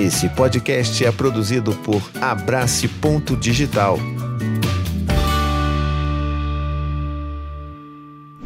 Esse podcast é produzido por Abrace Ponto Digital.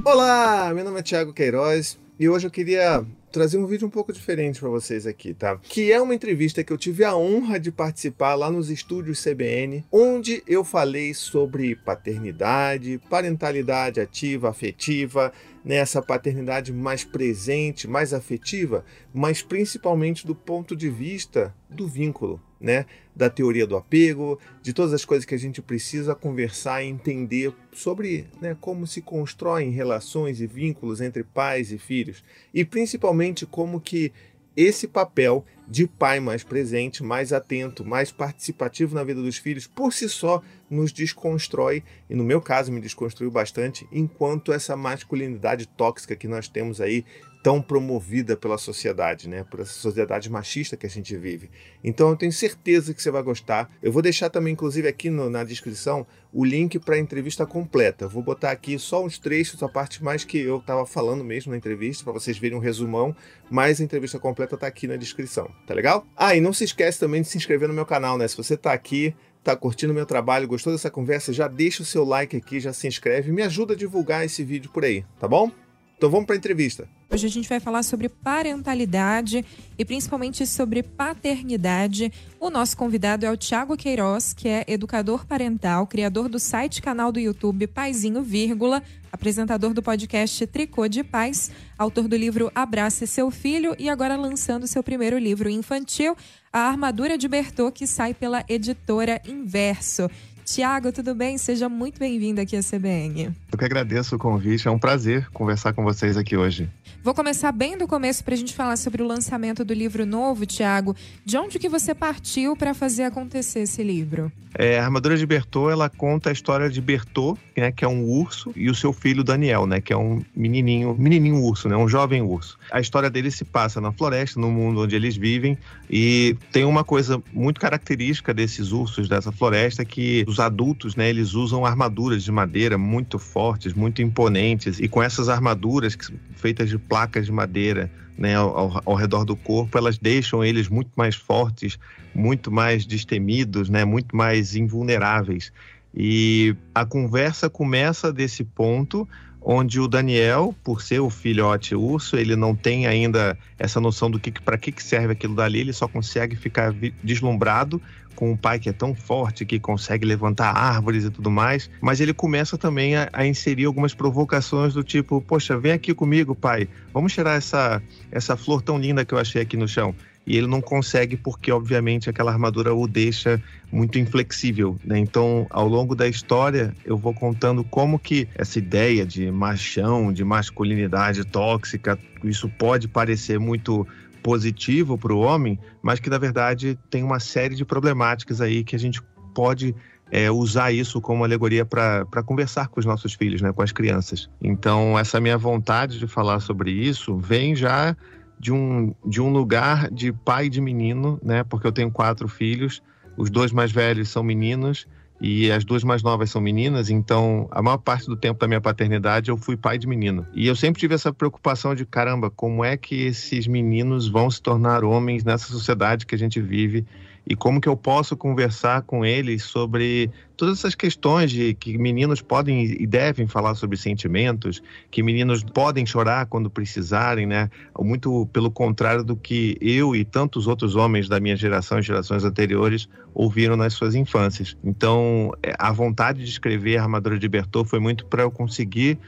Olá, meu nome é Thiago Queiroz e hoje eu queria trazer um vídeo um pouco diferente para vocês aqui, tá? Que é uma entrevista que eu tive a honra de participar lá nos estúdios CBN, onde eu falei sobre paternidade, parentalidade ativa, afetiva, nessa paternidade mais presente, mais afetiva, mas principalmente do ponto de vista do vínculo, né? Da teoria do apego, de todas as coisas que a gente precisa conversar e entender sobre né, como se constroem relações e vínculos entre pais e filhos. E principalmente como que esse papel de pai mais presente, mais atento, mais participativo na vida dos filhos, por si só nos desconstrói, e no meu caso me desconstruiu bastante, enquanto essa masculinidade tóxica que nós temos aí tão promovida pela sociedade, né? Por essa sociedade machista que a gente vive. Então eu tenho certeza que você vai gostar. Eu vou deixar também, inclusive, aqui no, na descrição, o link para a entrevista completa. Vou botar aqui só uns trechos, a parte mais que eu estava falando mesmo na entrevista, para vocês verem um resumão, mas a entrevista completa está aqui na descrição, tá legal? Ah, e não se esquece também de se inscrever no meu canal, né? Se você está aqui tá curtindo meu trabalho, gostou dessa conversa, já deixa o seu like aqui, já se inscreve, me ajuda a divulgar esse vídeo por aí, tá bom? Então vamos para a entrevista. Hoje a gente vai falar sobre parentalidade e principalmente sobre paternidade. O nosso convidado é o Tiago Queiroz, que é educador parental, criador do site canal do YouTube Paizinho Vírgula, apresentador do podcast Tricô de Paz, autor do livro Abrace Seu Filho e agora lançando seu primeiro livro infantil, A Armadura de Bertô, que sai pela editora Inverso. Tiago, tudo bem? Seja muito bem-vindo aqui à CBN. Eu que agradeço o convite, é um prazer conversar com vocês aqui hoje. Vou começar bem do começo para a gente falar sobre o lançamento do livro novo, Tiago. De onde que você partiu para fazer acontecer esse livro? É, a Armadura de Bertô, ela conta a história de Bertô, né, que é um urso, e o seu filho Daniel, né, que é um menininho, menininho urso, né, um jovem urso. A história dele se passa na floresta, no mundo onde eles vivem, e tem uma coisa muito característica desses ursos dessa floresta que os adultos, né, eles usam armaduras de madeira muito fortes, muito imponentes, e com essas armaduras feitas de placas de madeira, né, ao, ao, redor do corpo, elas deixam eles muito mais fortes, muito mais destemidos, né, muito mais invulneráveis. E a conversa começa desse ponto onde o Daniel, por ser o filhote urso, ele não tem ainda essa noção do que para que serve aquilo dali, ele só consegue ficar deslumbrado com um pai que é tão forte, que consegue levantar árvores e tudo mais, mas ele começa também a, a, inserir algumas provocações do tipo, poxa, vem aqui comigo, pai, vamos tirar essa, essa flor tão linda que eu achei aqui no chão e ele não consegue porque, obviamente, aquela armadura o deixa muito inflexível. Né? Então, ao longo da história, eu vou contando como que essa ideia de machão, de masculinidade tóxica, isso pode parecer muito positivo para o homem, mas que na verdade tem uma série de problemáticas aí que a gente pode é, usar isso como alegoria para conversar com os nossos filhos, né, com as crianças. Então, essa minha vontade de falar sobre isso vem já de um, de um lugar de pai de menino, né? Porque eu tenho quatro filhos, os dois mais velhos são meninos e as duas mais novas são meninas, então a maior parte do tempo da minha paternidade eu fui pai de menino. E eu sempre tive essa preocupação de caramba, como é que esses meninos vão se tornar homens nessa sociedade que a gente vive e como que eu posso conversar com eles sobre todas essas questões de que meninos podem e devem falar sobre sentimentos, que meninos podem chorar quando precisarem, né? Muito pelo contrário do que eu e tantos outros homens da minha geração e gerações anteriores ouviram nas suas infâncias. Então, é, a vontade de escrever Armadura de Bertô foi muito para eu conseguir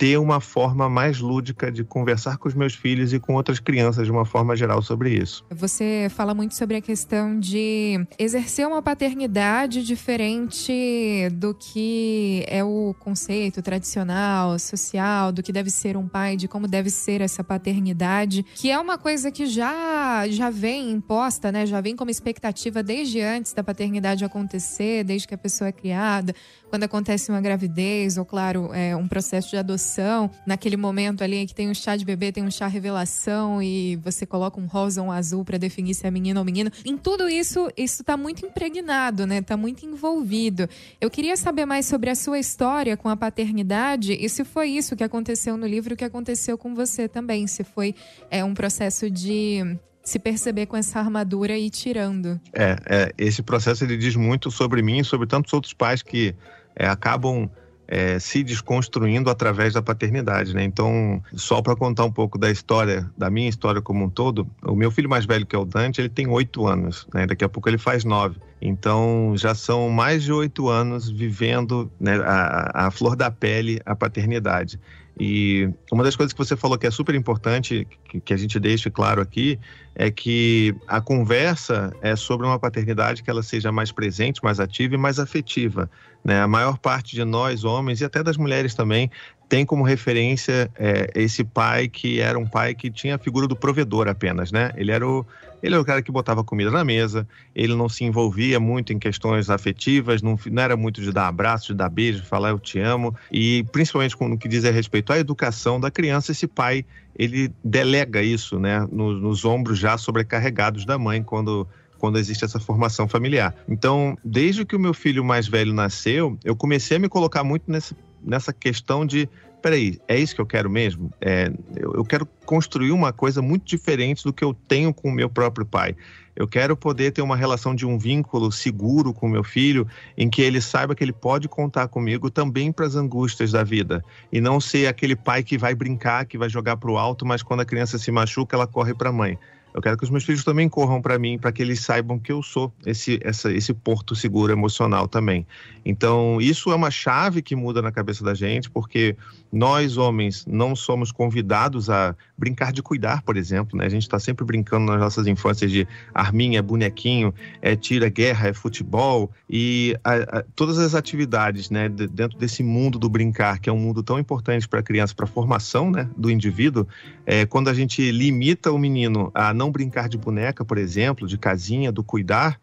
ter uma forma mais lúdica de conversar com os meus filhos e com outras crianças de uma forma geral sobre isso. Você fala muito sobre a questão de exercer uma paternidade diferente do que é o conceito tradicional, social, do que deve ser um pai, de como deve ser essa paternidade, que é uma coisa que já já vem imposta, né? Já vem como expectativa desde antes da paternidade acontecer, desde que a pessoa é criada, quando acontece uma gravidez ou claro, é um processo de adoção naquele momento ali que tem um chá de bebê, tem um chá revelação e você coloca um rosa ou um azul para definir se é menino ou menino. Em tudo isso, isso tá muito impregnado, né? Tá muito envolvido. Eu queria saber mais sobre a sua história com a paternidade e se foi isso que aconteceu no livro que aconteceu com você também, se foi é, um processo de se perceber com essa armadura e ir tirando. É, é, esse processo ele diz muito sobre mim e sobre tantos outros pais que é, acabam é, se desconstruindo através da paternidade, né? Então, só para contar um pouco da história, da minha história como um todo, o meu filho mais velho, que é o Dante, ele tem oito anos, né? Daqui a pouco ele faz nove. Então, já são mais de oito anos vivendo né, a, a flor da pele a paternidade. E uma das coisas que você falou que é super importante, que, a gente deixe claro aqui, é que a conversa é sobre uma paternidade que ela seja mais presente, mais ativa e mais afetiva. Né? A maior parte de nós, homens, e até das mulheres também, tem como referência é, esse pai que era um pai que tinha a figura do provedor apenas, né? Ele era o, ele era o cara que botava comida na mesa, ele não se envolvia muito em questões afetivas, não, não era muito de dar abraço, de dar beijo, de falar eu te amo, e principalmente no que diz a respeito à educação da criança, esse pai, ele delega isso, né, nos, nos ombros já sobrecarregados da mãe quando quando existe essa formação familiar. Então, desde que o meu filho mais velho nasceu, eu comecei a me colocar muito nesse, nessa questão de peraí, é isso que eu quero mesmo? É, eu, eu, quero construir uma coisa muito diferente do que eu tenho com o meu próprio pai. Eu quero poder ter uma relação de um vínculo seguro com meu filho, em que ele saiba que ele pode contar comigo também para as angústias da vida. E não ser aquele pai que vai brincar, que vai jogar para o alto, mas quando a criança se machuca, ela corre para a mãe. Eu quero que os meus filhos também corram para mim, para que eles saibam que eu sou esse, essa, esse porto seguro emocional também. Então, isso é uma chave que muda na cabeça da gente, porque nós, homens, não somos convidados a brincar de cuidar, por exemplo. Né? A gente está sempre brincando nas nossas infâncias de arminha, bonequinho, é tira, guerra, é futebol. E a, a, todas as atividades né, dentro desse mundo do brincar, que é um mundo tão importante para a criança, para a formação né, do indivíduo, é, quando a gente limita o menino a não brincar de boneca, por exemplo, de casinha, do cuidar,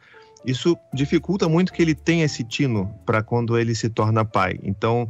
isso dificulta muito que ele tenha esse tino para quando ele se torna pai. Então,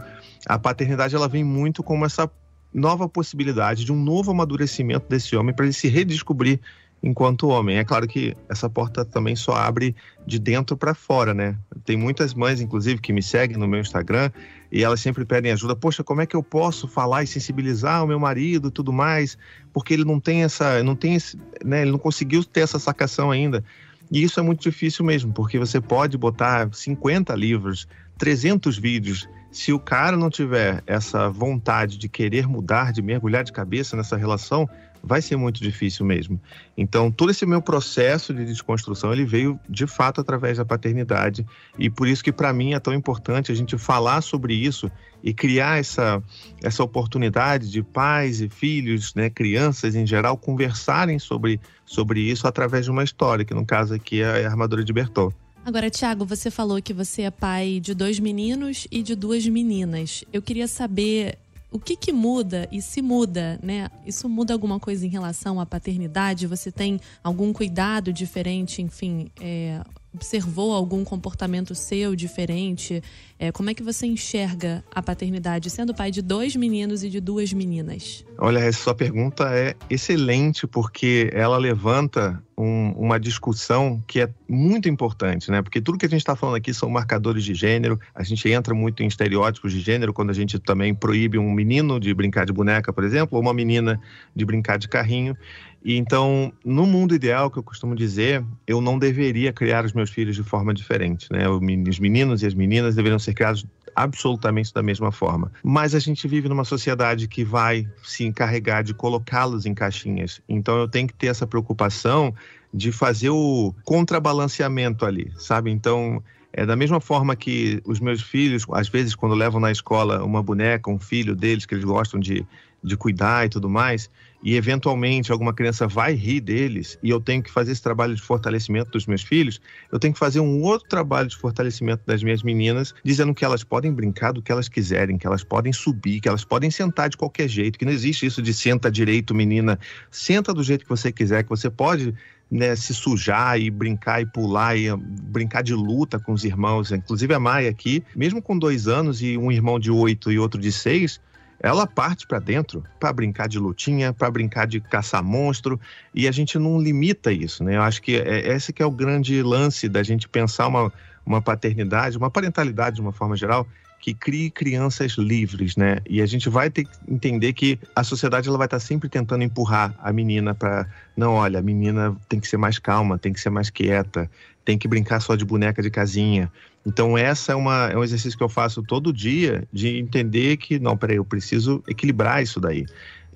a paternidade ela vem muito como essa nova possibilidade de um novo amadurecimento desse homem para ele se redescobrir enquanto homem. É claro que essa porta também só abre de dentro para fora, né? Tem muitas mães, inclusive, que me seguem no meu Instagram e elas sempre pedem ajuda. Poxa, como é que eu posso falar e sensibilizar o meu marido, e tudo mais? Porque ele não tem essa, não tem, esse, né? Ele não conseguiu ter essa sacação ainda. E isso é muito difícil mesmo, porque você pode botar 50 livros, 300 vídeos. Se o cara não tiver essa vontade de querer mudar, de mergulhar de cabeça nessa relação, vai ser muito difícil mesmo. Então, todo esse meu processo de desconstrução, ele veio de fato através da paternidade, e por isso que para mim é tão importante a gente falar sobre isso e criar essa essa oportunidade de pais e filhos, né, crianças em geral conversarem sobre sobre isso através de uma história, que no caso aqui é a armadura de Bertol. Agora, Tiago, você falou que você é pai de dois meninos e de duas meninas. Eu queria saber o que, que muda e se muda, né? Isso muda alguma coisa em relação à paternidade? Você tem algum cuidado diferente, enfim, é, observou algum comportamento seu diferente? É, como é que você enxerga a paternidade sendo pai de dois meninos e de duas meninas? Olha, essa sua pergunta é excelente porque ela levanta um, uma discussão que é muito importante, né? Porque tudo que a gente está falando aqui são marcadores de gênero. A gente entra muito em estereótipos de gênero quando a gente também proíbe um menino de brincar de boneca, por exemplo, ou uma menina de brincar de carrinho. E então, no mundo ideal, que eu costumo dizer, eu não deveria criar os meus filhos de forma diferente, né? Os meninos e as meninas deveriam ser criados absolutamente da mesma forma. Mas a gente vive numa sociedade que vai se encarregar de colocá-los em caixinhas. Então eu tenho que ter essa preocupação de fazer o contrabalanceamento ali, sabe? Então, é da mesma forma que os meus filhos, às vezes, quando levam na escola uma boneca, um filho deles que eles gostam de, de cuidar e tudo mais, e eventualmente alguma criança vai rir deles e eu tenho que fazer esse trabalho de fortalecimento dos meus filhos, eu tenho que fazer um outro trabalho de fortalecimento das minhas meninas, dizendo que elas podem brincar do que elas quiserem, que elas podem subir, que elas podem sentar de qualquer jeito, que não existe isso de senta direito, menina, senta do jeito que você quiser, que você pode né, se sujar e brincar e pular e brincar de luta com os irmãos. Inclusive a Maia aqui, mesmo com dois anos e um irmão de oito e outro de seis, ela parte para dentro para brincar de lutinha, para brincar de caçar monstro, e a gente não limita isso, né? Eu acho que é, esse que é o grande lance da gente pensar uma, uma paternidade, uma parentalidade de uma forma geral, que crie crianças livres, né? E a gente vai ter que entender que a sociedade ela vai estar sempre tentando empurrar a menina para não, olha, a menina tem que ser mais calma, tem que ser mais quieta, tem que brincar só de boneca de casinha. Então essa é, uma, é um exercício que eu faço todo dia de entender que não, peraí, eu preciso equilibrar isso daí.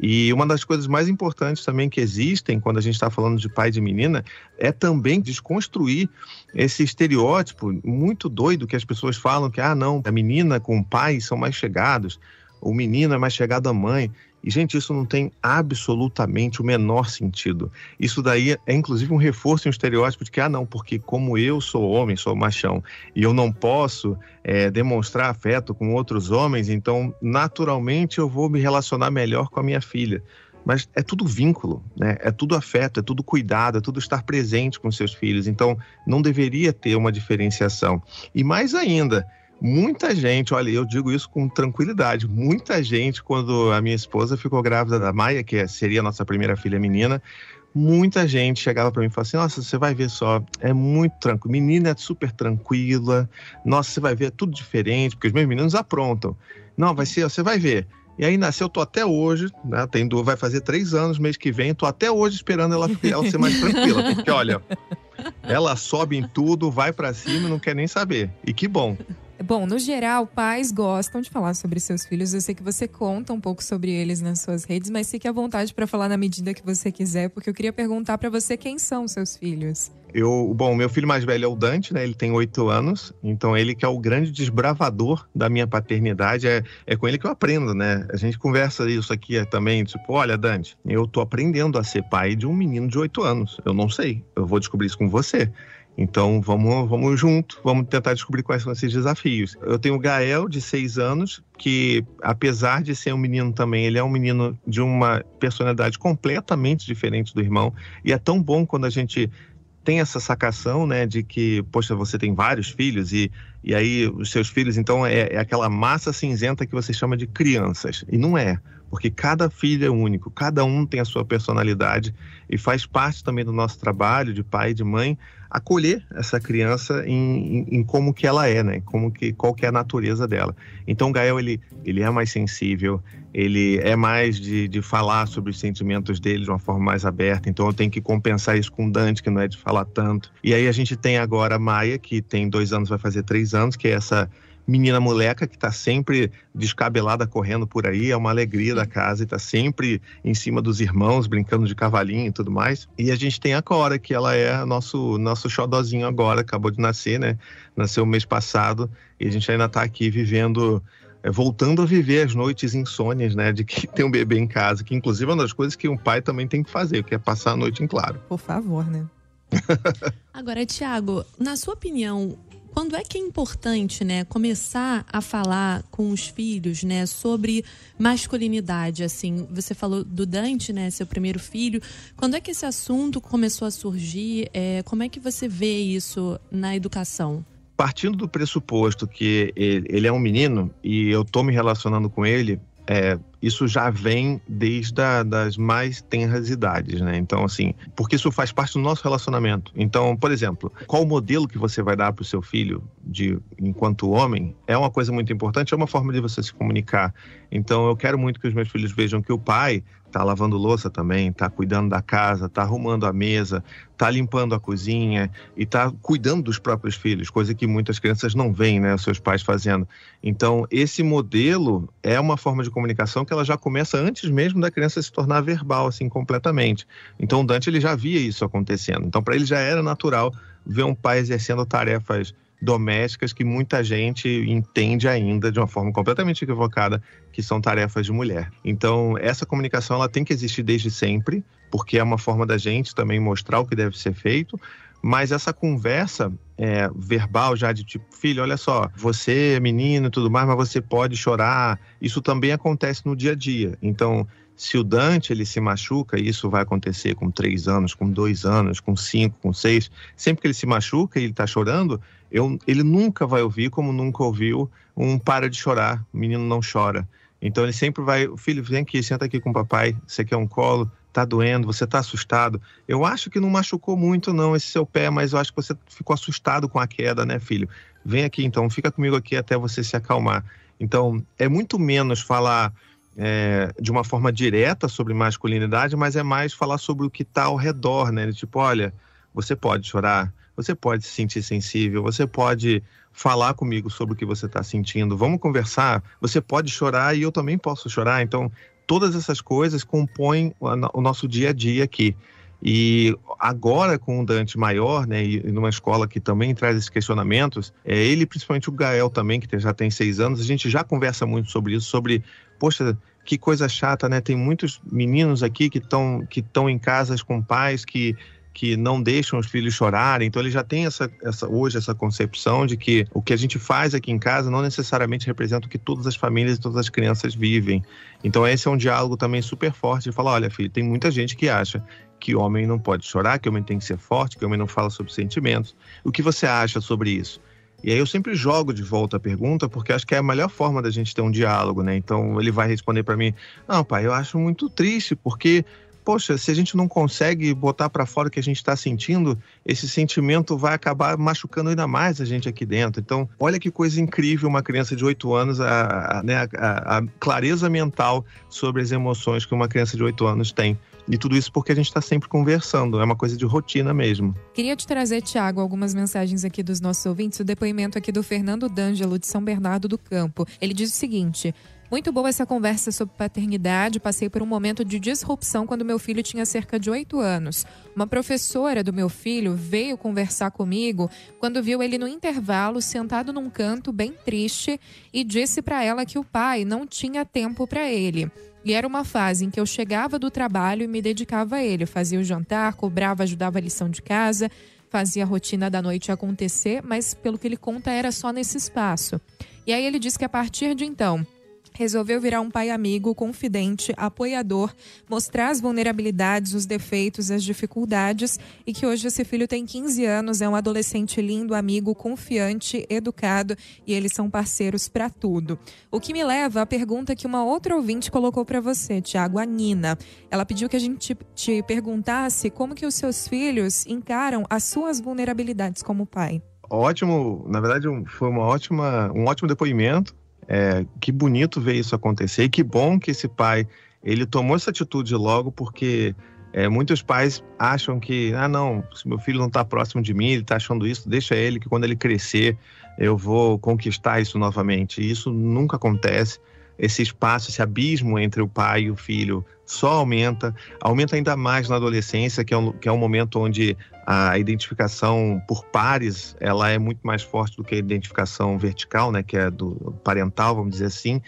E uma das coisas mais importantes também que existem quando a gente está falando de pai de menina é também desconstruir esse estereótipo muito doido que as pessoas falam que, ah, não, a menina com o pai são mais chegados, o menino é mais chegado à mãe. E, gente, isso não tem absolutamente o menor sentido. Isso daí é, inclusive, um reforço, um estereótipo de que, ah, não, porque como eu sou homem, sou machão, e eu não posso é, demonstrar afeto com outros homens, então, naturalmente, eu vou me relacionar melhor com a minha filha. Mas é tudo vínculo, né? É tudo afeto, é tudo cuidado, é tudo estar presente com seus filhos. Então, não deveria ter uma diferenciação. E mais ainda, Muita gente, olha, eu digo isso com tranquilidade. Muita gente, quando a minha esposa ficou grávida da Maia, que seria a nossa primeira filha menina, muita gente chegava para mim e falava assim: Nossa, você vai ver só, é muito tranquilo. Menina é super tranquila. Nossa, você vai ver, é tudo diferente, porque os meus meninos aprontam. Não, vai ser, você vai ver. E aí nasceu, eu tô até hoje, né? Tem, vai fazer três anos mês que vem, tô até hoje esperando ela, ela ser mais tranquila, porque olha, ela sobe em tudo, vai para cima, não quer nem saber. E que bom. Bom, no geral, pais gostam de falar sobre seus filhos. Eu sei que você conta um pouco sobre eles nas suas redes, mas fique à vontade para falar na medida que você quiser, porque eu queria perguntar para você quem são seus filhos. Eu, bom, meu filho mais velho é o Dante, né? Ele tem oito anos, então ele que é o grande desbravador da minha paternidade, é, é com ele que eu aprendo, né? A gente conversa isso aqui também, tipo, olha, Dante, eu tô aprendendo a ser pai de um menino de oito anos. Eu não sei, eu vou descobrir isso com você. Então vamos, vamos junto, vamos tentar descobrir quais são esses desafios. Eu tenho o Gael, de seis anos, que apesar de ser um menino também, ele é um menino de uma personalidade completamente diferente do irmão. E é tão bom quando a gente tem essa sacação, né, de que, poxa, você tem vários filhos e, e aí os seus filhos, então, é, é aquela massa cinzenta que você chama de crianças. E não é, porque cada filho é único, cada um tem a sua personalidade e faz parte também do nosso trabalho de pai e de mãe acolher essa criança em, em, em, como que ela é, né? Como que qual que é a natureza dela. Então o Gael ele ele é mais sensível, ele é mais de, de falar sobre os sentimentos dele de uma forma mais aberta. Então eu tenho que compensar isso com o Dante que não é de falar tanto. E aí a gente tem agora a Maia que tem dois anos, vai fazer três anos, que é essa menina moleca que está sempre descabelada correndo por aí, é uma alegria da casa e está sempre em cima dos irmãos, brincando de cavalinho e tudo mais. E a gente tem a Cora, que ela é nosso nosso xodozinho agora, acabou de nascer, né? Nasceu mês passado e a gente ainda está aqui vivendo é, voltando a viver as noites insônias, né? De que tem um bebê em casa, que inclusive é uma das coisas que um pai também tem que fazer, que é passar a noite em claro. Por favor, né? Agora, Tiago, na sua opinião, quando é que é importante, né, começar a falar com os filhos, né, sobre masculinidade? Assim, você falou do Dante, né, seu primeiro filho. Quando é que esse assunto começou a surgir? É, como é que você vê isso na educação? Partindo do pressuposto que ele é um menino e eu tô me relacionando com ele, é, isso já vem desde a, das mais tenras idades, né? Então, assim, porque isso faz parte do nosso relacionamento. Então, por exemplo, qual o modelo que você vai dar para o seu filho de enquanto homem é uma coisa muito importante, é uma forma de você se comunicar. Então, eu quero muito que os meus filhos vejam que o pai tá lavando louça também, tá cuidando da casa, tá arrumando a mesa, tá limpando a cozinha e tá cuidando dos próprios filhos, coisa que muitas crianças não veem, né, seus pais fazendo. Então, esse modelo é uma forma de comunicação que ela já começa antes mesmo da criança se tornar verbal assim completamente. Então, o Dante ele já via isso acontecendo. Então, para ele já era natural ver um pai exercendo tarefas domésticas que muita gente entende ainda de uma forma completamente equivocada que são tarefas de mulher. Então, essa comunicação ela tem que existir desde sempre, porque é uma forma da gente também mostrar o que deve ser feito, mas essa conversa é, verbal já de tipo, filho, olha só, você é menino e tudo mais, mas você pode chorar. Isso também acontece no dia a dia. Então, se o Dante ele se machuca, e isso vai acontecer com três anos, com dois anos, com cinco, com seis, sempre que ele se machuca e ele está chorando, eu, ele nunca vai ouvir como nunca ouviu um para de chorar, o menino não chora. Então ele sempre vai, filho, vem aqui, senta aqui com o papai, você quer um colo? Tá doendo, você tá assustado. Eu acho que não machucou muito não esse seu pé, mas eu acho que você ficou assustado com a queda, né, filho? Vem aqui então, fica comigo aqui até você se acalmar. Então, é muito menos falar é, de uma forma direta sobre masculinidade, mas é mais falar sobre o que está ao redor, né? Tipo, olha, você pode chorar, você pode se sentir sensível, você pode falar comigo sobre o que você está sentindo, vamos conversar. Você pode chorar e eu também posso chorar. Então, todas essas coisas compõem o nosso dia a dia aqui. E agora, com o Dante maior, né, e numa escola que também traz esses questionamentos, é, ele, principalmente o Gael também, que já tem seis anos, a gente já conversa muito sobre isso, sobre, poxa, que coisa chata, né? Tem muitos meninos aqui que estão que em casas com pais que que não deixam os filhos chorarem. Então ele já tem essa, essa hoje essa concepção de que o que a gente faz aqui em casa não necessariamente representa o que todas as famílias e todas as crianças vivem. Então esse é um diálogo também super forte de falar, olha, filho, tem muita gente que acha que homem não pode chorar, que homem tem que ser forte, que homem não fala sobre sentimentos. O que você acha sobre isso? E aí eu sempre jogo de volta a pergunta, porque acho que é a melhor forma da gente ter um diálogo, né? Então ele vai responder para mim: "Não, pai, eu acho muito triste, porque poxa, se a gente não consegue botar para fora o que a gente está sentindo, esse sentimento vai acabar machucando ainda mais a gente aqui dentro. Então, olha que coisa incrível uma criança de 8 anos, a, né, a, a clareza mental sobre as emoções que uma criança de 8 anos tem. E tudo isso porque a gente está sempre conversando, é uma coisa de rotina mesmo. Queria te trazer, Tiago, algumas mensagens aqui dos nossos ouvintes. O depoimento aqui do Fernando D'Angelo, de São Bernardo do Campo. Ele diz o seguinte. Muito boa essa conversa sobre paternidade. Passei por um momento de disrupção quando meu filho tinha cerca de oito anos. Uma professora do meu filho veio conversar comigo quando viu ele no intervalo sentado num canto bem triste e disse para ela que o pai não tinha tempo para ele. E era uma fase em que eu chegava do trabalho e me dedicava a ele. fazia o jantar, cobrava, ajudava a lição de casa, fazia a rotina da noite acontecer, mas pelo que ele conta era só nesse espaço. E aí ele diz que a partir de então resolveu virar um pai amigo, confidente, apoiador, mostrar as vulnerabilidades, os defeitos, as dificuldades e que hoje esse filho tem 15 anos, é um adolescente lindo, amigo, confiante, educado e eles são parceiros para tudo. O que me leva à pergunta que uma outra ouvinte colocou para você, Tiago, a Nina. Ela pediu que a gente te perguntasse como que os seus filhos encaram as suas vulnerabilidades como pai. Ótimo, na verdade foi uma ótima, um ótimo depoimento é, que bonito ver isso acontecer e que bom que esse pai ele tomou essa atitude logo porque é, muitos pais acham que ah não se meu filho não está próximo de mim ele está achando isso deixa ele que quando ele crescer eu vou conquistar isso novamente. E isso nunca acontece. Esse espaço esse abismo entre o pai e o filho só aumenta, aumenta ainda mais na adolescência, que é um, que é um momento onde a identificação por pares ela é muito mais forte do que a identificação vertical, né, que é do parental, vamos dizer assim.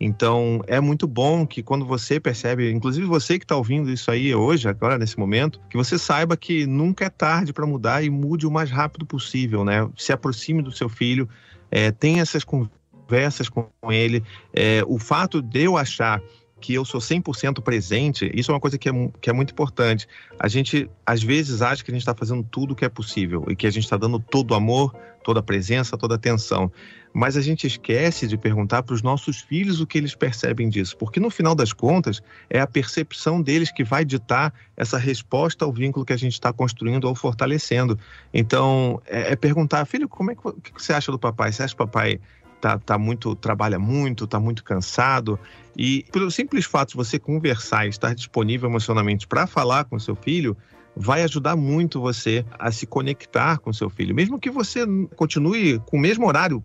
Então é muito bom que quando você percebe, inclusive você que está ouvindo isso aí hoje, agora nesse momento, que você saiba que nunca é tarde para mudar e mude o mais rápido possível, né? Se aproxime do seu filho, é, tenha essas conversas com ele. É, o fato de eu achar que eu sou 100% presente, isso é uma coisa que é, que é muito importante. A gente, às vezes, acha que a gente está fazendo tudo o que é possível e que a gente está dando todo o amor, toda a presença, toda a atenção. Mas a gente esquece de perguntar para os nossos filhos o que eles percebem disso, porque no final das contas é a percepção deles que vai ditar essa resposta ao vínculo que a gente está construindo ou fortalecendo. Então, é, é perguntar, filho, como é que, que você acha do papai? Você acha que o papai tá, tá muito, trabalha muito, tá muito cansado. E pelo simples fato de você conversar e estar disponível emocionalmente para falar com seu filho, vai ajudar muito você a se conectar com seu filho. Mesmo que você continue com o mesmo horário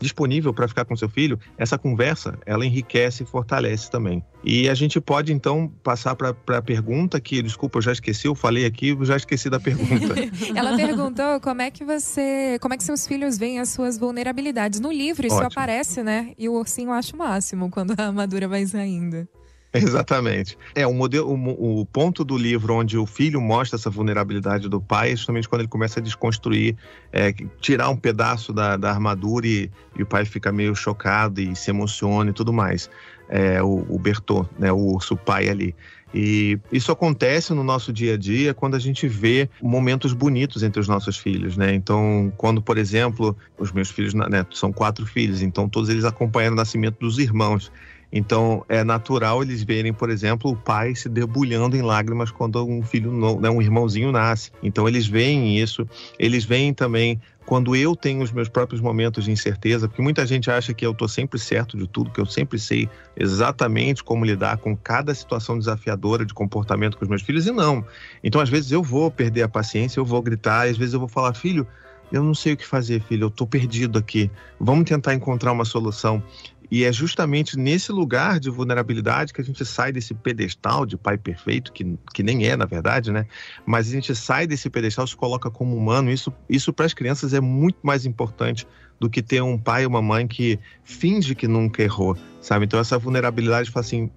disponível para ficar com seu filho, essa conversa ela enriquece e fortalece também. E a gente pode então passar para a pergunta que, desculpa, eu já esqueci, eu falei aqui, eu já esqueci da pergunta. ela perguntou como é que você, como é que seus filhos veem as suas vulnerabilidades. No livro isso Ótimo. aparece, né? E o ursinho acha o máximo quando a armadura vai saindo. Exatamente. É, o, modelo, o, o, ponto do livro onde o filho mostra essa vulnerabilidade do pai é justamente quando ele começa a desconstruir, é, tirar um pedaço da, da armadura e, e, o pai fica meio chocado e se emociona e tudo mais. É, o, o Bertô, né, o urso pai ali. E isso acontece no nosso dia a dia quando a gente vê momentos bonitos entre os nossos filhos, né? Então, quando, por exemplo, os meus filhos, né, são quatro filhos, então todos eles acompanham o nascimento dos irmãos. Então, é natural eles verem, por exemplo, o pai se debulhando em lágrimas quando um filho, né, um irmãozinho nasce. Então, eles veem isso. Eles veem também quando eu tenho os meus próprios momentos de incerteza, porque muita gente acha que eu estou sempre certo de tudo, que eu sempre sei exatamente como lidar com cada situação desafiadora de comportamento com os meus filhos, e não. Então, às vezes, eu vou perder a paciência, eu vou gritar, às vezes eu vou falar, filho, eu não sei o que fazer, filho, eu estou perdido aqui. Vamos tentar encontrar uma solução. E é justamente nesse lugar de vulnerabilidade que a gente sai desse pedestal de pai perfeito, que, que nem é, na verdade, né? Mas a gente sai desse pedestal, se coloca como humano. Isso, isso para as crianças é muito mais importante do que ter um pai ou uma mãe que finge que nunca errou, sabe? Então, essa vulnerabilidade fala assim: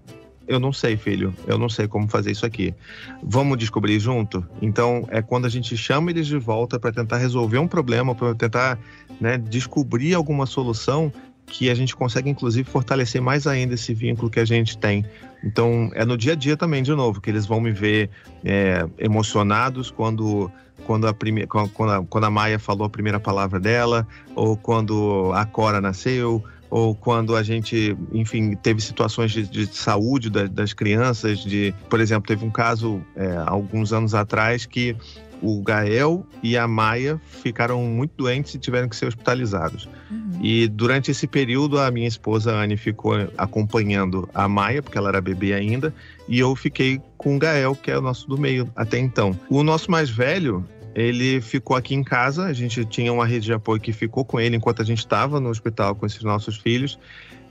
eu não sei, filho, eu não sei como fazer isso aqui. Vamos descobrir junto? Então, é quando a gente chama eles de volta para tentar resolver um problema, para tentar né, descobrir alguma solução que a gente consegue, inclusive, fortalecer mais ainda esse vínculo que a gente tem. Então, é no dia a dia também, de novo, que eles vão me ver é, emocionados quando quando a, prime... quando, a, quando a Maia falou a primeira palavra dela, ou quando a Cora nasceu, ou quando a gente, enfim, teve situações de, de saúde das, das, crianças, de, por exemplo, teve um caso é, alguns anos atrás que o Gael e a Maia ficaram muito doentes e tiveram que ser hospitalizados. Uhum. E durante esse período, a minha esposa Anne ficou acompanhando a Maia, porque ela era bebê ainda, e eu fiquei com o Gael, que é o nosso do meio até então. O nosso mais velho, ele ficou aqui em casa, a gente tinha uma rede de apoio que ficou com ele enquanto a gente estava no hospital com esses nossos filhos.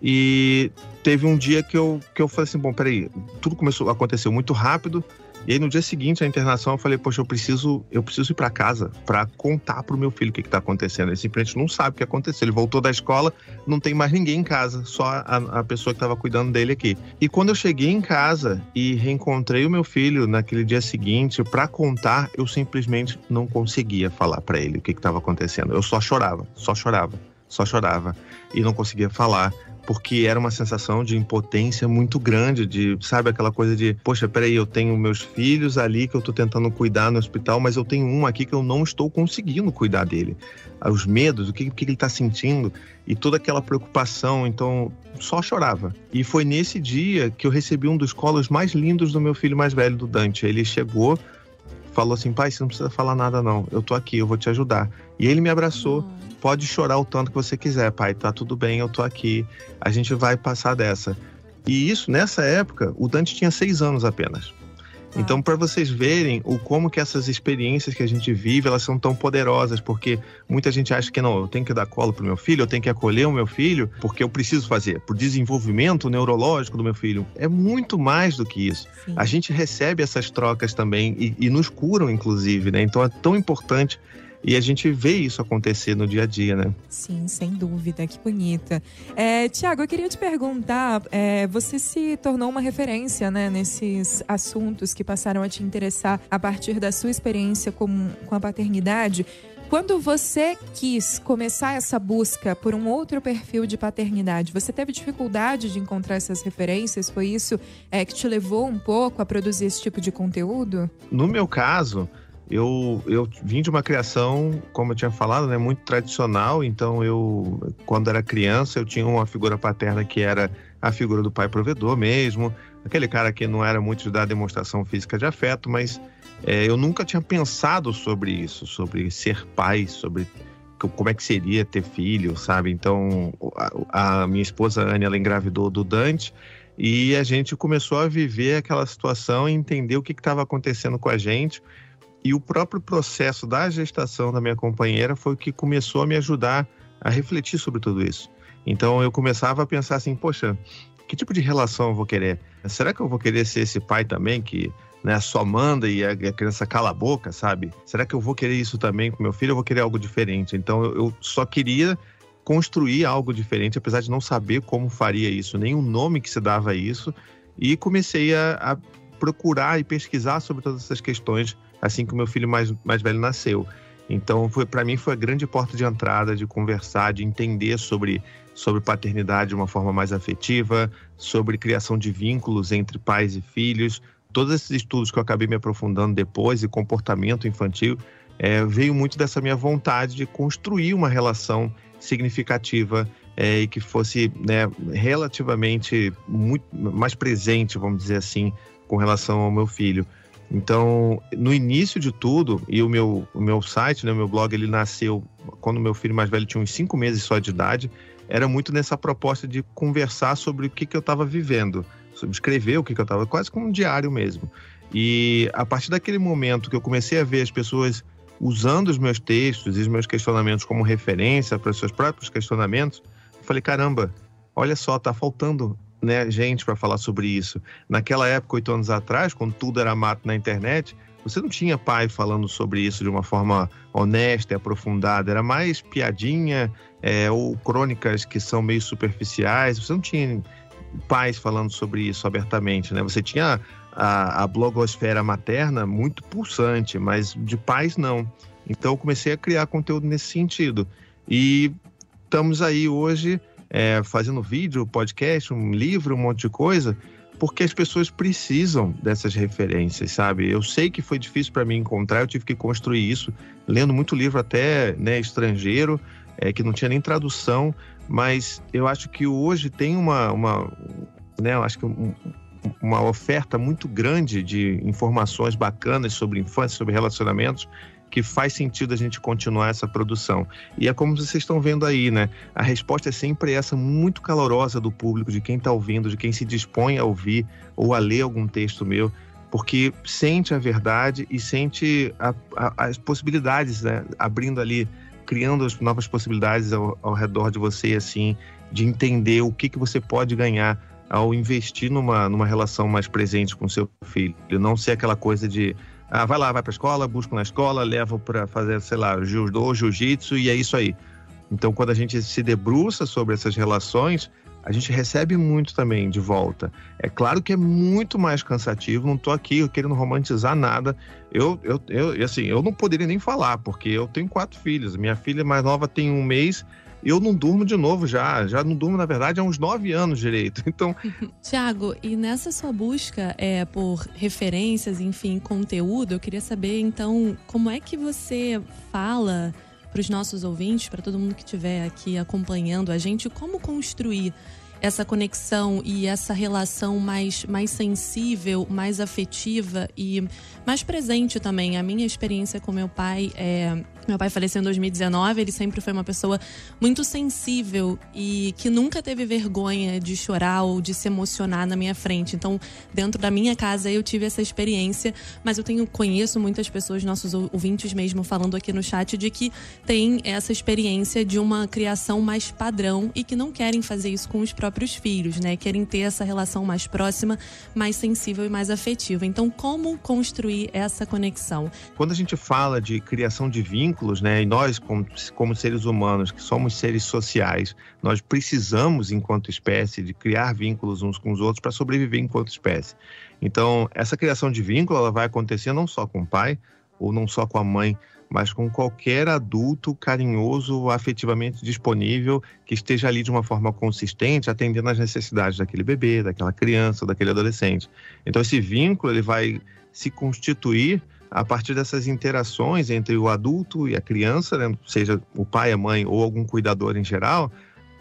E teve um dia que eu, que eu falei assim: bom, peraí, tudo começou, aconteceu muito rápido, e aí no dia seguinte, a internação, eu falei, poxa, eu preciso, eu preciso ir para casa para contar pro meu filho o que, que tá acontecendo. Ele simplesmente não sabe o que aconteceu. Ele voltou da escola, não tem mais ninguém em casa, só a, a pessoa que estava cuidando dele aqui. E quando eu cheguei em casa e reencontrei o meu filho naquele dia seguinte para contar, eu simplesmente não conseguia falar para ele o que estava acontecendo. Eu só chorava, só chorava, só chorava e não conseguia falar porque era uma sensação de impotência muito grande, de, sabe, aquela coisa de, poxa, peraí, eu tenho meus filhos ali que eu tô tentando cuidar no hospital, mas eu tenho um aqui que eu não estou conseguindo cuidar dele. Os medos, o que, que ele tá sentindo e toda aquela preocupação, então só chorava. E foi nesse dia que eu recebi um dos colos mais lindos do meu filho mais velho, do Dante. Ele chegou, falou assim: pai, você não precisa falar nada, não. Eu tô aqui, eu vou te ajudar. E ele me abraçou. Pode chorar o tanto que você quiser, pai, tá tudo bem, eu tô aqui, a gente vai passar dessa. E isso, nessa época, o Dante tinha seis anos apenas. Ah. Então, para vocês verem o como que essas experiências que a gente vive, elas são tão poderosas, porque muita gente acha que não, eu tenho que dar colo pro meu filho, eu tenho que acolher o meu filho, porque eu preciso fazer, pro desenvolvimento neurológico do meu filho. É muito mais do que isso. Sim. A gente recebe essas trocas também e, e nos curam, inclusive, né? Então é tão importante e a gente vê isso acontecer no dia a dia, né? Sim, sem dúvida, que bonita. É, Tiago, eu queria te perguntar: é, você se tornou uma referência né, nesses assuntos que passaram a te interessar a partir da sua experiência com, com a paternidade. Quando você quis começar essa busca por um outro perfil de paternidade, você teve dificuldade de encontrar essas referências? Foi isso é, que te levou um pouco a produzir esse tipo de conteúdo? No meu caso, eu, eu vim de uma criação, como eu tinha falado, né, muito tradicional. Então, eu, quando era criança, eu tinha uma figura paterna que era a figura do pai provedor mesmo, aquele cara que não era muito dar demonstração física de afeto, mas é, eu nunca tinha pensado sobre isso, sobre ser pai, sobre como é que seria ter filho, sabe? Então, a, a minha esposa Anne, ela engravidou do Dante e a gente começou a viver aquela situação e entender o que estava acontecendo com a gente e o próprio processo da gestação da minha companheira foi o que começou a me ajudar a refletir sobre tudo isso. Então eu começava a pensar assim, poxa, que tipo de relação eu vou querer? Será que eu vou querer ser esse pai também que né, só manda e a criança cala a boca, sabe? Será que eu vou querer isso também com meu filho? Eu vou querer algo diferente. Então eu só queria construir algo diferente, apesar de não saber como faria isso, nem o nome que se dava a isso. E comecei a, a procurar e pesquisar sobre todas essas questões assim que o meu filho mais, mais velho nasceu. Então, foi para mim foi a grande porta de entrada de conversar, de entender sobre, sobre paternidade de uma forma mais afetiva, sobre criação de vínculos entre pais e filhos. Todos esses estudos que eu acabei me aprofundando depois e comportamento infantil é, veio muito dessa minha vontade de construir uma relação significativa é, e que fosse né, relativamente muito mais presente, vamos dizer assim, com relação ao meu filho. Então, no início de tudo, e o meu, o meu site, né, o meu blog, ele nasceu quando meu filho mais velho tinha uns cinco meses só de idade, era muito nessa proposta de conversar sobre o que, que eu estava vivendo, sobre escrever o que, que eu estava, quase como um diário mesmo. E a partir daquele momento que eu comecei a ver as pessoas usando os meus textos e os meus questionamentos como referência para os seus próprios questionamentos, eu falei, caramba, olha só, tá faltando né, gente para falar sobre isso. Naquela época, oito anos atrás, quando tudo era mato na internet, você não tinha pai falando sobre isso de uma forma honesta e aprofundada. Era mais piadinha é, ou crônicas que são meio superficiais. Você não tinha pais falando sobre isso abertamente, né? Você tinha a, a blogosfera materna muito pulsante, mas de pais não. Então eu comecei a criar conteúdo nesse sentido. E estamos aí hoje é, fazendo vídeo, podcast, um livro, um monte de coisa, porque as pessoas precisam dessas referências, sabe? Eu sei que foi difícil para mim encontrar, eu tive que construir isso, lendo muito livro até né, estrangeiro, é, que não tinha nem tradução, mas eu acho que hoje tem uma, uma né, eu acho que um, uma oferta muito grande de informações bacanas sobre infância, sobre relacionamentos, que faz sentido a gente continuar essa produção. E é como vocês estão vendo aí, né? A resposta é sempre essa, muito calorosa do público, de quem está ouvindo, de quem se dispõe a ouvir ou a ler algum texto meu, porque sente a verdade e sente a, a, as possibilidades, né? Abrindo ali, criando as novas possibilidades ao, ao redor de você, assim, de entender o que, que você pode ganhar ao investir numa, numa relação mais presente com seu filho. Não ser aquela coisa de ah, vai lá, vai para a escola, busca na escola, leva para fazer, sei lá, judô, jiu-jitsu e é isso aí. Então, quando a gente se debruça sobre essas relações, a gente recebe muito também de volta. É claro que é muito mais cansativo, não estou aqui querendo romantizar nada. Eu, eu, eu, assim, eu não poderia nem falar, porque eu tenho quatro filhos. Minha filha mais nova tem um mês eu não durmo de novo já. Já não durmo, na verdade, há uns nove anos direito. Então. Tiago, e nessa sua busca é, por referências, enfim, conteúdo, eu queria saber, então, como é que você fala para os nossos ouvintes, para todo mundo que estiver aqui acompanhando a gente, como construir essa conexão e essa relação mais, mais sensível, mais afetiva e mais presente também. A minha experiência com meu pai é. Meu pai faleceu em 2019, ele sempre foi uma pessoa muito sensível e que nunca teve vergonha de chorar ou de se emocionar na minha frente. Então, dentro da minha casa eu tive essa experiência, mas eu tenho conheço muitas pessoas, nossos ouvintes mesmo falando aqui no chat de que tem essa experiência de uma criação mais padrão e que não querem fazer isso com os próprios filhos, né? Querem ter essa relação mais próxima, mais sensível e mais afetiva. Então, como construir essa conexão. Quando a gente fala de criação de vínculos, né, e nós, como, como seres humanos, que somos seres sociais, nós precisamos, enquanto espécie, de criar vínculos uns com os outros para sobreviver enquanto espécie. Então, essa criação de vínculo ela vai acontecer não só com o pai, ou não só com a mãe, mas com qualquer adulto carinhoso, afetivamente disponível, que esteja ali de uma forma consistente, atendendo às necessidades daquele bebê, daquela criança, daquele adolescente. Então, esse vínculo ele vai se constituir a partir dessas interações entre o adulto e a criança, né? seja o pai, a mãe ou algum cuidador em geral,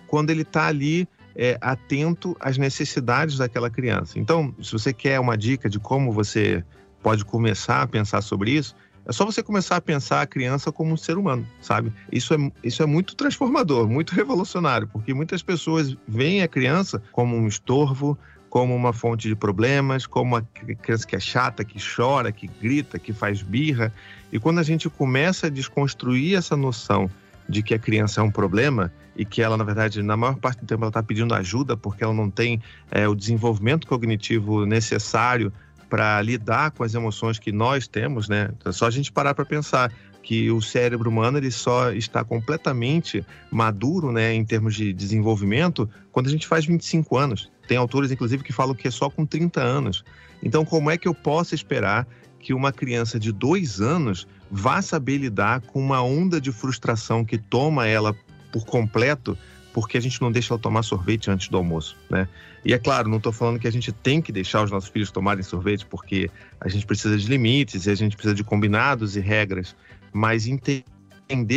quando ele está ali é, atento às necessidades daquela criança. Então, se você quer uma dica de como você pode começar a pensar sobre isso, é só você começar a pensar a criança como um ser humano, sabe? Isso é, isso é muito transformador, muito revolucionário, porque muitas pessoas veem a criança como um estorvo, como uma fonte de problemas, como uma criança que é chata, que chora, que grita, que faz birra. E quando a gente começa a desconstruir essa noção de que a criança é um problema e que ela, na verdade, na maior parte do tempo, ela está pedindo ajuda porque ela não tem é, o desenvolvimento cognitivo necessário para lidar com as emoções que nós temos, né? É só a gente parar para pensar que o cérebro humano ele só está completamente maduro, né, em termos de desenvolvimento, quando a gente faz 25 anos. Tem autores, inclusive, que falam que é só com 30 anos. Então, como é que eu posso esperar que uma criança de dois anos vá saber lidar com uma onda de frustração que toma ela por completo porque a gente não deixa ela tomar sorvete antes do almoço, né? E é claro, não estou falando que a gente tem que deixar os nossos filhos tomarem sorvete, porque a gente precisa de limites e a gente precisa de combinados e regras, mas entender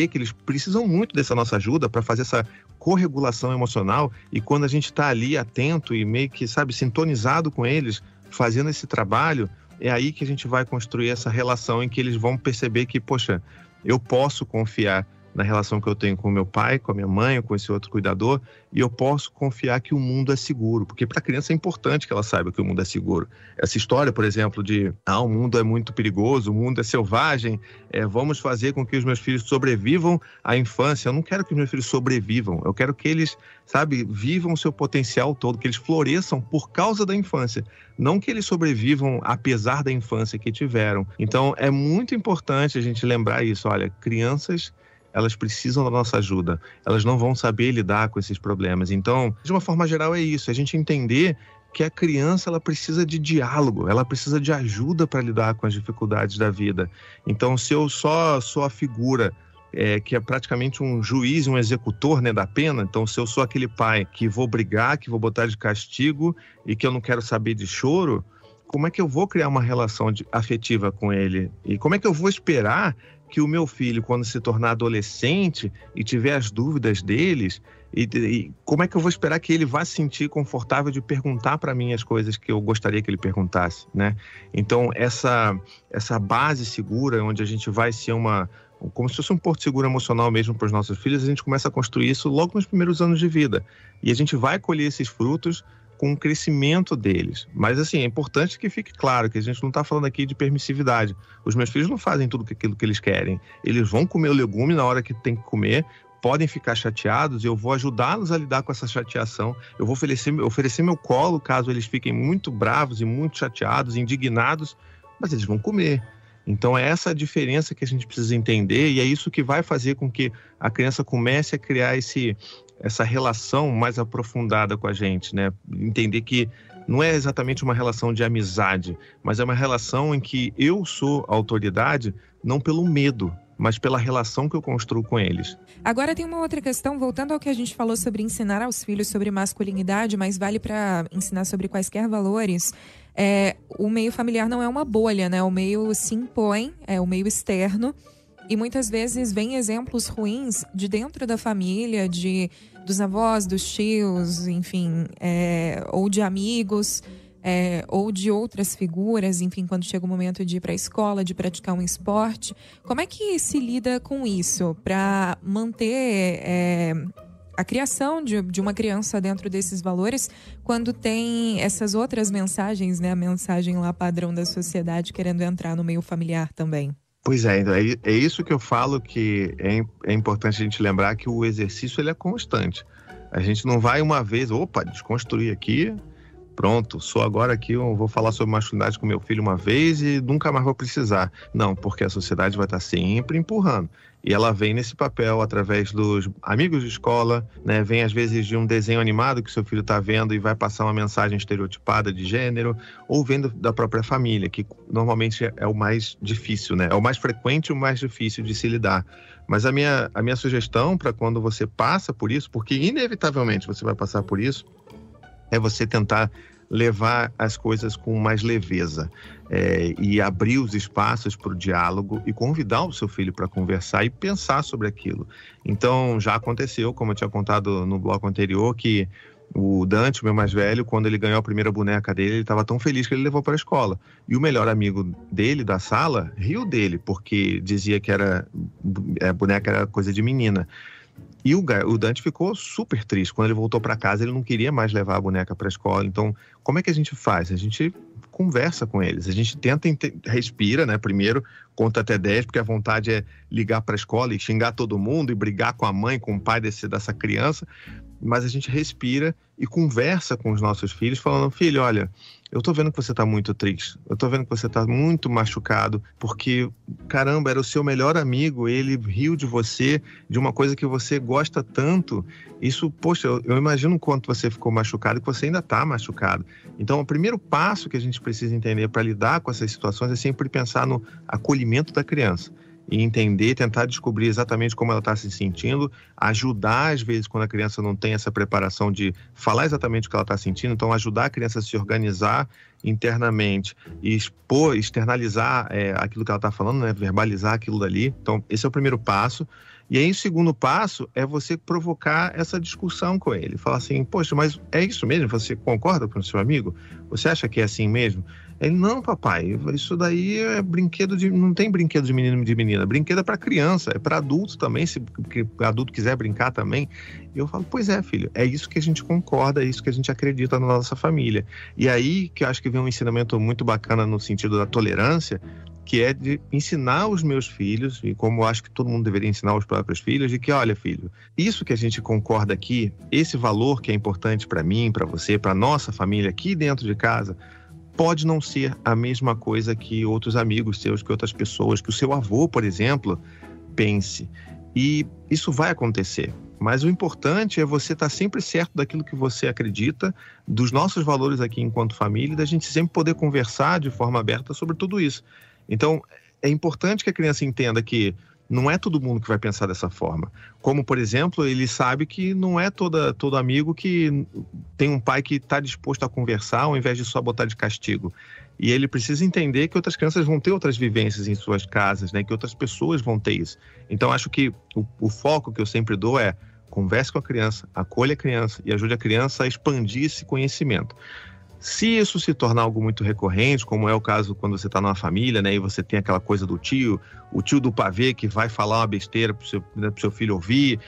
que eles precisam muito dessa nossa ajuda para fazer essa corregulação emocional e quando a gente está ali atento e meio que, sabe, sintonizado com eles, fazendo esse trabalho, é aí que a gente vai construir essa relação em que eles vão perceber que, poxa, eu posso confiar na relação que eu tenho com meu pai, com a minha mãe, com esse outro cuidador, e eu posso confiar que o mundo é seguro, porque para a criança é importante que ela saiba que o mundo é seguro. Essa história, por exemplo, de ah, o mundo é muito perigoso, o mundo é selvagem, é, vamos fazer com que os meus filhos sobrevivam à infância. Eu não quero que os meus filhos sobrevivam, eu quero que eles, sabe, vivam o seu potencial todo, que eles floresçam por causa da infância, não que eles sobrevivam apesar da infância que tiveram. Então é muito importante a gente lembrar isso. Olha, crianças elas precisam da nossa ajuda. Elas não vão saber lidar com esses problemas. Então, de uma forma geral, é isso: a gente entender que a criança ela precisa de diálogo, ela precisa de ajuda para lidar com as dificuldades da vida. Então, se eu só sou a figura é, que é praticamente um juiz, um executor né, da pena. Então, se eu sou aquele pai que vou brigar, que vou botar de castigo e que eu não quero saber de choro, como é que eu vou criar uma relação de, afetiva com ele? E como é que eu vou esperar que o meu filho, quando se tornar adolescente e tiver as dúvidas deles, e, e, como é que eu vou esperar que ele vá se sentir confortável de perguntar para mim as coisas que eu gostaria que ele perguntasse, né? Então essa essa base segura, onde a gente vai ser uma como se fosse um porto seguro emocional mesmo para os nossos filhos, a gente começa a construir isso logo nos primeiros anos de vida e a gente vai colher esses frutos com o crescimento deles. Mas, assim, é importante que fique claro que a gente não está falando aqui de permissividade. Os meus filhos não fazem tudo aquilo que eles querem. Eles vão comer o legume na hora que tem que comer, podem ficar chateados, eu vou ajudá-los a lidar com essa chateação. Eu vou oferecer, oferecer meu colo caso eles fiquem muito bravos e muito chateados, indignados, mas eles vão comer. Então, é essa a diferença que a gente precisa entender, e é isso que vai fazer com que a criança comece a criar esse, essa relação mais aprofundada com a gente, né? Entender que não é exatamente uma relação de amizade, mas é uma relação em que eu sou a autoridade não pelo medo, mas pela relação que eu construo com eles. Agora tem uma outra questão, voltando ao que a gente falou sobre ensinar aos filhos sobre masculinidade, mas vale para ensinar sobre quaisquer valores. É, o meio familiar não é uma bolha, né? O meio se impõe, é o meio externo. E muitas vezes vem exemplos ruins de dentro da família, de dos avós, dos tios, enfim, é, ou de amigos, é, ou de outras figuras, enfim, quando chega o momento de ir para a escola, de praticar um esporte. Como é que se lida com isso para manter é, a criação de, de uma criança dentro desses valores quando tem essas outras mensagens, né? A mensagem lá padrão da sociedade querendo entrar no meio familiar também. Pois é, então é, é isso que eu falo que é, é importante a gente lembrar que o exercício ele é constante. A gente não vai uma vez, opa, desconstruir aqui, pronto, sou agora aqui, eu vou falar sobre masculinidade com meu filho uma vez e nunca mais vou precisar. Não, porque a sociedade vai estar sempre empurrando. E ela vem nesse papel através dos amigos de escola, né? Vem às vezes de um desenho animado que seu filho está vendo e vai passar uma mensagem estereotipada de gênero, ou vendo da própria família, que normalmente é o mais difícil, né? É o mais frequente e o mais difícil de se lidar. Mas a minha, a minha sugestão para quando você passa por isso, porque inevitavelmente você vai passar por isso, é você tentar levar as coisas com mais leveza é, e abrir os espaços para o diálogo e convidar o seu filho para conversar e pensar sobre aquilo. Então, já aconteceu, como eu tinha contado no bloco anterior, que o Dante, meu mais velho, quando ele ganhou a primeira boneca dele, ele estava tão feliz que ele levou para a escola. E o melhor amigo dele, da sala, riu dele, porque dizia que era, a boneca era coisa de menina. E o, o Dante ficou super triste. Quando ele voltou para casa, ele não queria mais levar a boneca para a escola. Então, como é que a gente faz? A gente conversa com eles. A gente tenta, respira, né? Primeiro, conta até 10, porque a vontade é ligar para a escola e xingar todo mundo e brigar com a mãe, com o pai desse, dessa criança. Mas a gente respira e conversa com os nossos filhos, falando: filho, olha, eu tô vendo que você tá muito triste, eu tô vendo que você tá muito machucado, porque, caramba, era o seu melhor amigo, ele riu de você, de uma coisa que você gosta tanto. Isso, poxa, eu, eu imagino quanto você ficou machucado e que você ainda tá machucado. Então, o primeiro passo que a gente precisa entender para lidar com essas situações é sempre pensar no acolhimento da criança. E entender, tentar descobrir exatamente como ela está se sentindo, ajudar às vezes quando a criança não tem essa preparação de falar exatamente o que ela está sentindo, então ajudar a criança a se organizar internamente e expor, externalizar é, aquilo que ela está falando, né, verbalizar aquilo dali. Então esse é o primeiro passo. E aí o segundo passo é você provocar essa discussão com ele, falar assim, poxa, mas é isso mesmo? Você concorda com o seu amigo? Você acha que é assim mesmo? Ele, não, papai, isso daí é brinquedo de. Não tem brinquedo de menino e de menina. Brinquedo é para criança, é para adulto também, se adulto quiser brincar também. E eu falo, pois é, filho, é isso que a gente concorda, é isso que a gente acredita na nossa família. E aí que eu acho que vem um ensinamento muito bacana no sentido da tolerância, que é de ensinar os meus filhos, e como eu acho que todo mundo deveria ensinar os próprios filhos, de que, olha, filho, isso que a gente concorda aqui, esse valor que é importante para mim, para você, para nossa família aqui dentro de casa, pode não ser a mesma coisa que outros amigos seus, que outras pessoas, que o seu avô, por exemplo, pense. E isso vai acontecer. Mas o importante é você estar sempre certo daquilo que você acredita, dos nossos valores aqui enquanto família, e da gente sempre poder conversar de forma aberta sobre tudo isso. Então, é importante que a criança entenda que não é todo mundo que vai pensar dessa forma. Como, por exemplo, ele sabe que não é toda, todo amigo que tem um pai que está disposto a conversar ao invés de só botar de castigo. E ele precisa entender que outras crianças vão ter outras vivências em suas casas, né? que outras pessoas vão ter isso. Então, acho que o, o foco que eu sempre dou é converse com a criança, acolha a criança e ajude a criança a expandir esse conhecimento. Se isso se tornar algo muito recorrente, como é o caso quando você está numa família, né, e você tem aquela coisa do tio, o tio do pavê que vai falar uma besteira para o seu, né, seu filho ouvir,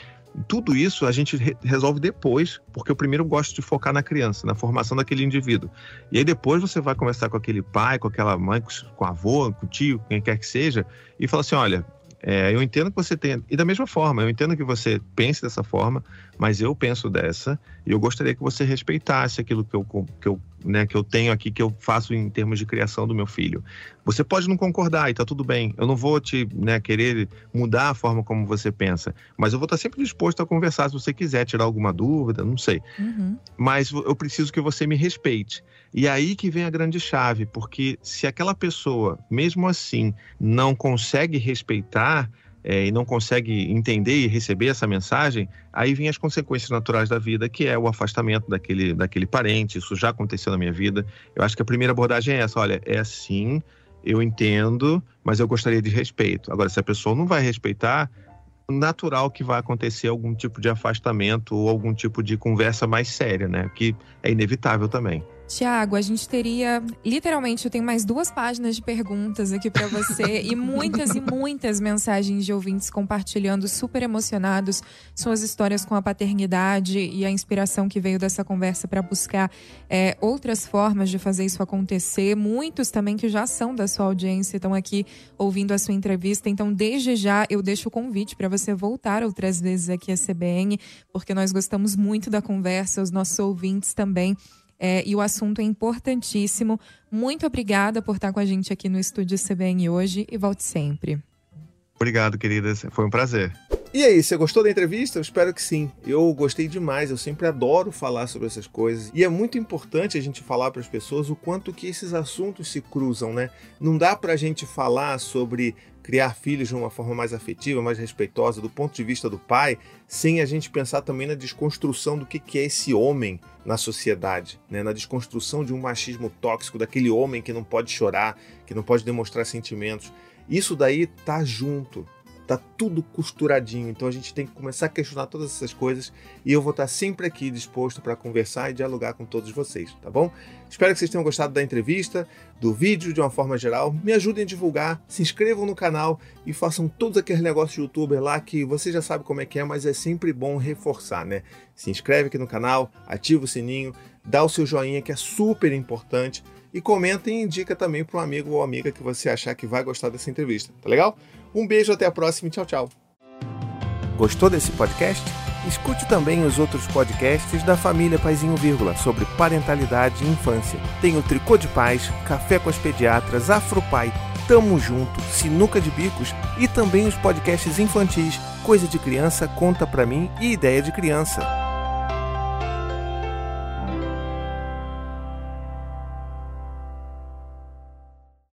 tudo isso a gente re resolve depois, porque eu primeiro gosto de focar na criança, na formação daquele indivíduo. E aí depois você vai conversar com aquele pai, com aquela mãe, com o avô, com o tio, quem quer que seja, e falar assim: olha, é, eu entendo que você tenha. E da mesma forma, eu entendo que você pense dessa forma, mas eu penso dessa, e eu gostaria que você respeitasse aquilo que eu, que eu, né, que eu tenho aqui, que eu faço em termos de criação do meu filho. Você pode não concordar e tá tudo bem. Eu não vou te né, querer mudar a forma como você pensa, mas eu vou estar sempre disposto a conversar se você quiser tirar alguma dúvida, não sei. Uhum. Mas eu preciso que você me respeite. E aí que vem a grande chave, porque se aquela pessoa, mesmo assim, não consegue respeitar é, e não consegue entender e receber essa mensagem, aí vem as consequências naturais da vida, que é o afastamento daquele, daquele parente. Isso já aconteceu na minha vida. Eu acho que a primeira abordagem é essa: olha, é assim, eu entendo, mas eu gostaria de respeito. Agora, se a pessoa não vai respeitar, natural que vai acontecer algum tipo de afastamento ou algum tipo de conversa mais séria, né? Que é inevitável também. Tiago, a gente teria literalmente, eu tenho mais duas páginas de perguntas aqui para você e muitas e muitas mensagens de ouvintes compartilhando super emocionados suas histórias com a paternidade e a inspiração que veio dessa conversa para buscar é, outras formas de fazer isso acontecer. Muitos também que já são da sua audiência estão aqui ouvindo a sua entrevista. Então, desde já, eu deixo o convite para você voltar outras vezes aqui à CBN, porque nós gostamos muito da conversa, os nossos ouvintes também. É, e o assunto é importantíssimo. Muito obrigada por estar com a gente aqui no estúdio CBN hoje e volte sempre. Obrigado, querida. Foi um prazer. E aí, você gostou da entrevista? Eu espero que sim. Eu gostei demais, eu sempre adoro falar sobre essas coisas. E é muito importante a gente falar para as pessoas o quanto que esses assuntos se cruzam, né? Não dá para a gente falar sobre criar filhos de uma forma mais afetiva, mais respeitosa do ponto de vista do pai, sem a gente pensar também na desconstrução do que é esse homem na sociedade, né? na desconstrução de um machismo tóxico, daquele homem que não pode chorar, que não pode demonstrar sentimentos. Isso daí tá junto, tá tudo costuradinho. Então a gente tem que começar a questionar todas essas coisas e eu vou estar sempre aqui disposto para conversar e dialogar com todos vocês, tá bom? Espero que vocês tenham gostado da entrevista, do vídeo de uma forma geral. Me ajudem a divulgar, se inscrevam no canal e façam todos aqueles negócios de youtuber lá que você já sabe como é que é, mas é sempre bom reforçar, né? Se inscreve aqui no canal, ativa o sininho, dá o seu joinha que é super importante e comenta e indica também para um amigo ou amiga que você achar que vai gostar dessa entrevista, tá legal? Um beijo, até a próxima e tchau, tchau. Gostou desse podcast? Escute também os outros podcasts da família Paizinho Vírgula sobre parentalidade e infância. Tem o Tricô de Paz, Café com as Pediatras, Afropai, Tamo Junto, Sinuca de Bicos e também os podcasts infantis Coisa de Criança, Conta Pra Mim e Ideia de Criança.